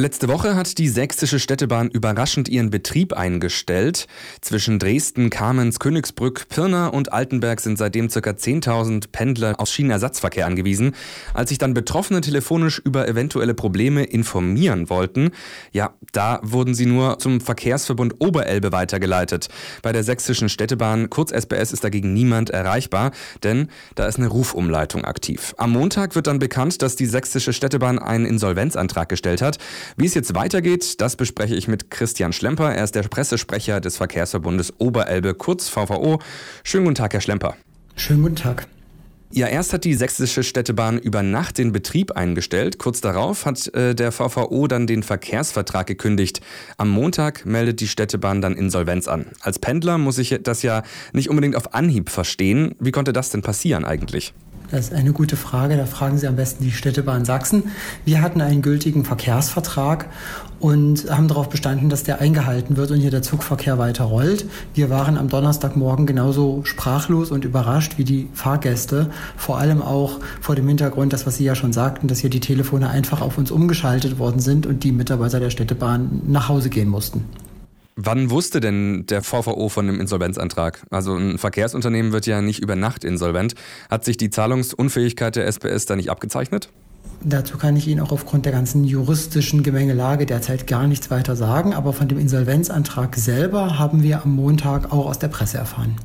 Letzte Woche hat die Sächsische Städtebahn überraschend ihren Betrieb eingestellt. Zwischen Dresden, Kamenz, Königsbrück, Pirna und Altenberg sind seitdem ca. 10.000 Pendler aus Schienenersatzverkehr angewiesen. Als sich dann Betroffene telefonisch über eventuelle Probleme informieren wollten, ja, da wurden sie nur zum Verkehrsverbund Oberelbe weitergeleitet. Bei der Sächsischen Städtebahn, kurz SBS, ist dagegen niemand erreichbar, denn da ist eine Rufumleitung aktiv. Am Montag wird dann bekannt, dass die Sächsische Städtebahn einen Insolvenzantrag gestellt hat. Wie es jetzt weitergeht, das bespreche ich mit Christian Schlemper. Er ist der Pressesprecher des Verkehrsverbundes Oberelbe, kurz VVO. Schönen guten Tag, Herr Schlemper. Schönen guten Tag. Ja, erst hat die Sächsische Städtebahn über Nacht den Betrieb eingestellt. Kurz darauf hat äh, der VVO dann den Verkehrsvertrag gekündigt. Am Montag meldet die Städtebahn dann Insolvenz an. Als Pendler muss ich das ja nicht unbedingt auf Anhieb verstehen. Wie konnte das denn passieren eigentlich? Das ist eine gute Frage. Da fragen Sie am besten die Städtebahn Sachsen. Wir hatten einen gültigen Verkehrsvertrag und haben darauf bestanden, dass der eingehalten wird und hier der Zugverkehr weiter rollt. Wir waren am Donnerstagmorgen genauso sprachlos und überrascht wie die Fahrgäste. Vor allem auch vor dem Hintergrund, das, was Sie ja schon sagten, dass hier die Telefone einfach auf uns umgeschaltet worden sind und die Mitarbeiter der Städtebahn nach Hause gehen mussten. Wann wusste denn der VVO von dem Insolvenzantrag? Also ein Verkehrsunternehmen wird ja nicht über Nacht insolvent. Hat sich die Zahlungsunfähigkeit der SPS da nicht abgezeichnet? Dazu kann ich Ihnen auch aufgrund der ganzen juristischen Gemengelage derzeit gar nichts weiter sagen. Aber von dem Insolvenzantrag selber haben wir am Montag auch aus der Presse erfahren.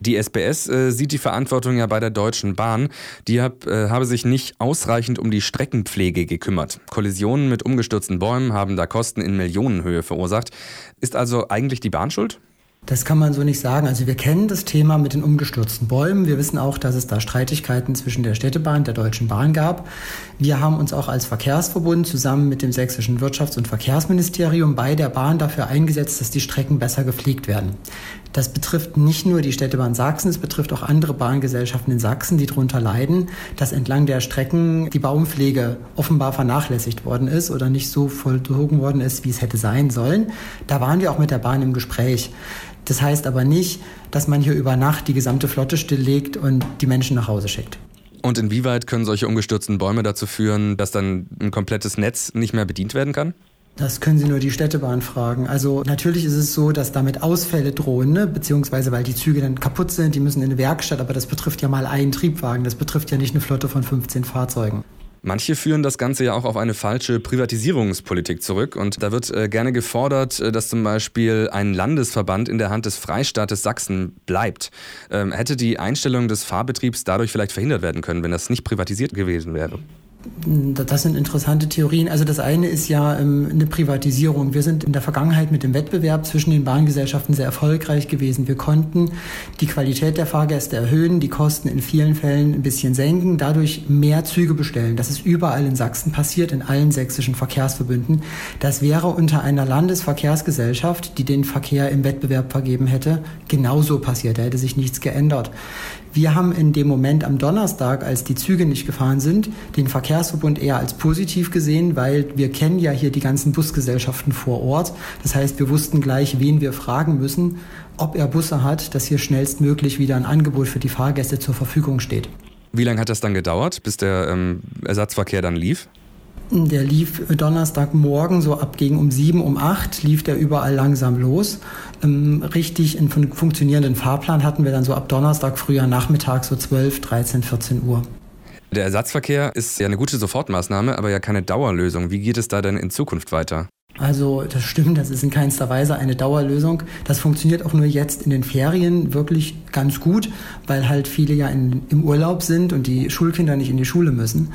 Die SBS äh, sieht die Verantwortung ja bei der Deutschen Bahn. Die hab, äh, habe sich nicht ausreichend um die Streckenpflege gekümmert. Kollisionen mit umgestürzten Bäumen haben da Kosten in Millionenhöhe verursacht. Ist also eigentlich die Bahn schuld? Das kann man so nicht sagen. Also wir kennen das Thema mit den umgestürzten Bäumen. Wir wissen auch, dass es da Streitigkeiten zwischen der Städtebahn und der Deutschen Bahn gab. Wir haben uns auch als Verkehrsverbund zusammen mit dem sächsischen Wirtschafts- und Verkehrsministerium bei der Bahn dafür eingesetzt, dass die Strecken besser gepflegt werden. Das betrifft nicht nur die Städtebahn Sachsen, es betrifft auch andere Bahngesellschaften in Sachsen, die darunter leiden, dass entlang der Strecken die Baumpflege offenbar vernachlässigt worden ist oder nicht so vollzogen worden ist, wie es hätte sein sollen. Da waren wir auch mit der Bahn im Gespräch. Das heißt aber nicht, dass man hier über Nacht die gesamte Flotte stilllegt und die Menschen nach Hause schickt. Und inwieweit können solche umgestürzten Bäume dazu führen, dass dann ein komplettes Netz nicht mehr bedient werden kann? Das können Sie nur die Städtebahn fragen. Also natürlich ist es so, dass damit Ausfälle drohen, ne? beziehungsweise weil die Züge dann kaputt sind, die müssen in eine Werkstatt, aber das betrifft ja mal einen Triebwagen, das betrifft ja nicht eine Flotte von 15 Fahrzeugen. Manche führen das Ganze ja auch auf eine falsche Privatisierungspolitik zurück. Und da wird äh, gerne gefordert, äh, dass zum Beispiel ein Landesverband in der Hand des Freistaates Sachsen bleibt. Ähm, hätte die Einstellung des Fahrbetriebs dadurch vielleicht verhindert werden können, wenn das nicht privatisiert gewesen wäre? Das sind interessante Theorien. Also das eine ist ja ähm, eine Privatisierung. Wir sind in der Vergangenheit mit dem Wettbewerb zwischen den Bahngesellschaften sehr erfolgreich gewesen. Wir konnten die Qualität der Fahrgäste erhöhen, die Kosten in vielen Fällen ein bisschen senken, dadurch mehr Züge bestellen. Das ist überall in Sachsen passiert, in allen sächsischen Verkehrsverbünden. Das wäre unter einer Landesverkehrsgesellschaft, die den Verkehr im Wettbewerb vergeben hätte, genauso passiert. Da hätte sich nichts geändert. Wir haben in dem Moment am Donnerstag, als die Züge nicht gefahren sind, den Verkehrsverbund eher als positiv gesehen, weil wir kennen ja hier die ganzen Busgesellschaften vor Ort. Das heißt, wir wussten gleich, wen wir fragen müssen, ob er Busse hat, dass hier schnellstmöglich wieder ein Angebot für die Fahrgäste zur Verfügung steht. Wie lange hat das dann gedauert, bis der ähm, Ersatzverkehr dann lief? Der lief Donnerstagmorgen so ab gegen um sieben, um acht lief der überall langsam los. Ähm, richtig einen funktionierenden Fahrplan hatten wir dann so ab Donnerstag früher Nachmittag so 12, 13, 14 Uhr. Der Ersatzverkehr ist ja eine gute Sofortmaßnahme, aber ja keine Dauerlösung. Wie geht es da denn in Zukunft weiter? Also das stimmt, das ist in keinster Weise eine Dauerlösung. Das funktioniert auch nur jetzt in den Ferien wirklich ganz gut, weil halt viele ja in, im Urlaub sind und die Schulkinder nicht in die Schule müssen.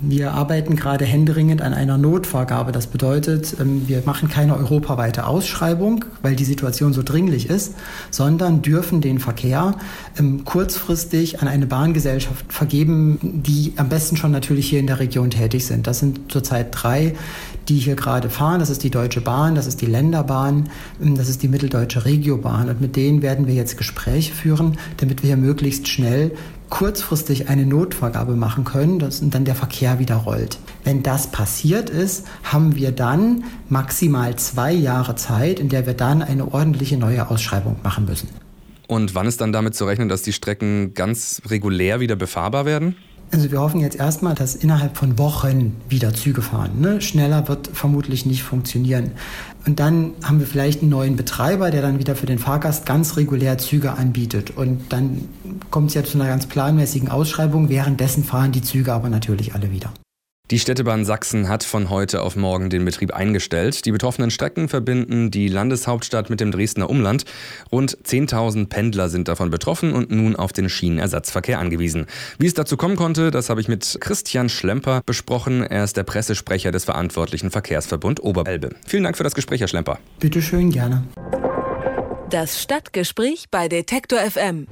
Wir arbeiten gerade händeringend an einer Notvergabe. Das bedeutet, ähm, wir machen keine europaweite Ausschreibung, weil die Situation so dringlich ist, sondern dürfen den Verkehr ähm, kurzfristig an eine Bahngesellschaft vergeben, die am besten schon natürlich hier in der Region tätig sind. Das sind zurzeit drei, die hier gerade fahren. Das ist die Deutsche Bahn, das ist die Länderbahn, ähm, das ist die Mitteldeutsche Regiobahn. Und mit denen werden wir jetzt Gespräche führen, damit wir hier möglichst schnell kurzfristig eine Notvergabe machen können dass, und dann der Verkehr wieder rollt. Wenn das passiert ist, haben wir dann maximal zwei Jahre Zeit, in der wir dann eine ordentliche neue Ausschreibung machen müssen. Und wann ist dann damit zu rechnen, dass die Strecken ganz regulär wieder befahrbar werden? Also wir hoffen jetzt erstmal, dass innerhalb von Wochen wieder Züge fahren. Ne? Schneller wird vermutlich nicht funktionieren. Und dann haben wir vielleicht einen neuen Betreiber, der dann wieder für den Fahrgast ganz regulär Züge anbietet. Und dann kommt es ja zu einer ganz planmäßigen Ausschreibung. Währenddessen fahren die Züge aber natürlich alle wieder. Die Städtebahn Sachsen hat von heute auf morgen den Betrieb eingestellt. Die betroffenen Strecken verbinden die Landeshauptstadt mit dem Dresdner Umland. Rund 10.000 Pendler sind davon betroffen und nun auf den Schienenersatzverkehr angewiesen. Wie es dazu kommen konnte, das habe ich mit Christian Schlemper besprochen. Er ist der Pressesprecher des verantwortlichen Verkehrsverbund Oberelbe. Vielen Dank für das Gespräch, Herr Schlemper. Bitte schön, gerne. Das Stadtgespräch bei Detektor FM.